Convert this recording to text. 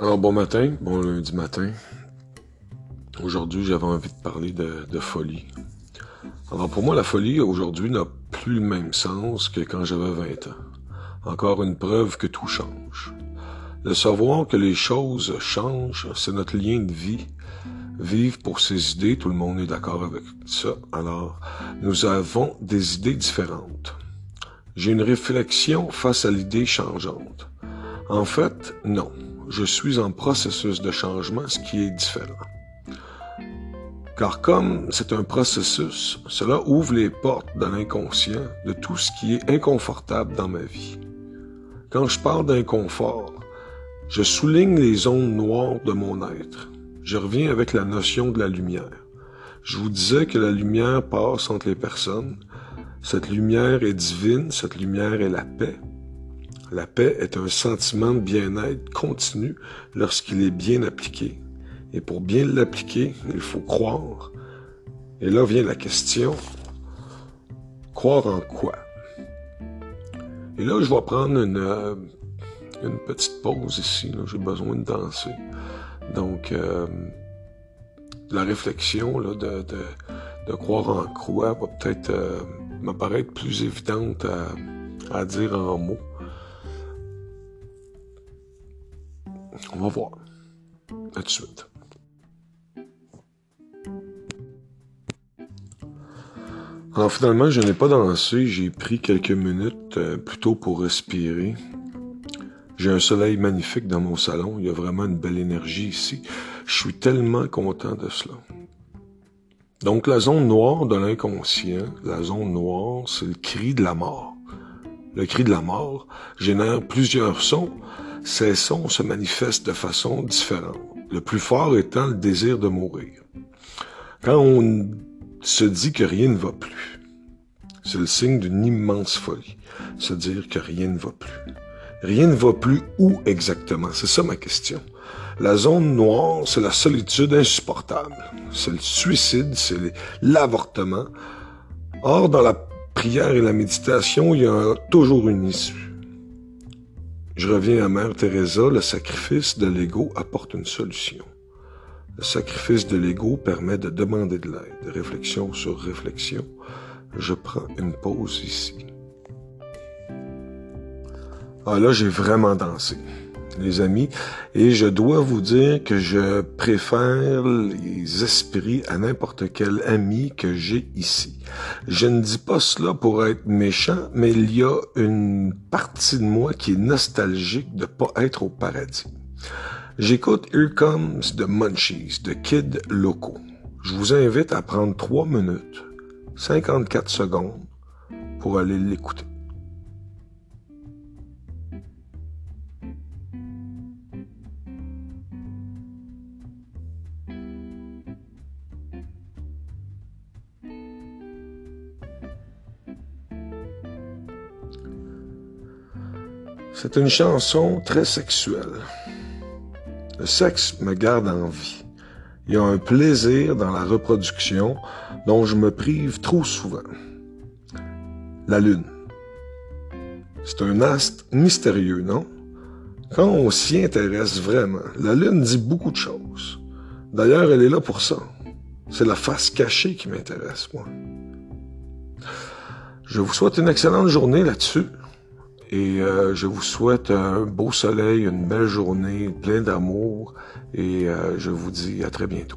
Alors bon matin, bon lundi matin. Aujourd'hui, j'avais envie de parler de, de, folie. Alors pour moi, la folie aujourd'hui n'a plus le même sens que quand j'avais 20 ans. Encore une preuve que tout change. Le savoir que les choses changent, c'est notre lien de vie. Vivre pour ses idées, tout le monde est d'accord avec ça. Alors, nous avons des idées différentes. J'ai une réflexion face à l'idée changeante. En fait, non je suis en processus de changement, ce qui est différent. Car comme c'est un processus, cela ouvre les portes de l'inconscient de tout ce qui est inconfortable dans ma vie. Quand je parle d'inconfort, je souligne les zones noires de mon être. Je reviens avec la notion de la lumière. Je vous disais que la lumière passe entre les personnes. Cette lumière est divine, cette lumière est la paix. La paix est un sentiment de bien-être continu lorsqu'il est bien appliqué. Et pour bien l'appliquer, il faut croire. Et là vient la question, croire en quoi? Et là, je vais prendre une, euh, petite pause ici. J'ai besoin de danser. Donc, euh, la réflexion de, croire en quoi va peut-être euh, m'apparaître plus évidente à dire en mots. On va voir. À tout de suite. Alors finalement, je n'ai pas dansé, j'ai pris quelques minutes euh, plutôt pour respirer. J'ai un soleil magnifique dans mon salon, il y a vraiment une belle énergie ici. Je suis tellement content de cela. Donc la zone noire de l'inconscient, la zone noire, c'est le cri de la mort. Le cri de la mort génère plusieurs sons, ces sons se manifestent de façon différente, le plus fort étant le désir de mourir. Quand on se dit que rien ne va plus, c'est le signe d'une immense folie, se dire que rien ne va plus. Rien ne va plus où exactement? C'est ça ma question. La zone noire, c'est la solitude insupportable. C'est le suicide, c'est l'avortement. Or, dans la prière et la méditation, il y a toujours une issue. Je reviens à Mère Teresa, le sacrifice de l'ego apporte une solution. Le sacrifice de l'ego permet de demander de l'aide, réflexion sur réflexion. Je prends une pause ici. Ah là, j'ai vraiment dansé les amis, et je dois vous dire que je préfère les esprits à n'importe quel ami que j'ai ici. Je ne dis pas cela pour être méchant, mais il y a une partie de moi qui est nostalgique de pas être au paradis. J'écoute Here Comes the Munchies de Kid Loco. Je vous invite à prendre 3 minutes, 54 secondes pour aller l'écouter. C'est une chanson très sexuelle. Le sexe me garde en vie. Il y a un plaisir dans la reproduction dont je me prive trop souvent. La Lune. C'est un astre mystérieux, non? Quand on s'y intéresse vraiment, la Lune dit beaucoup de choses. D'ailleurs, elle est là pour ça. C'est la face cachée qui m'intéresse, moi. Je vous souhaite une excellente journée là-dessus. Et euh, je vous souhaite un beau soleil, une belle journée, plein d'amour. Et euh, je vous dis à très bientôt.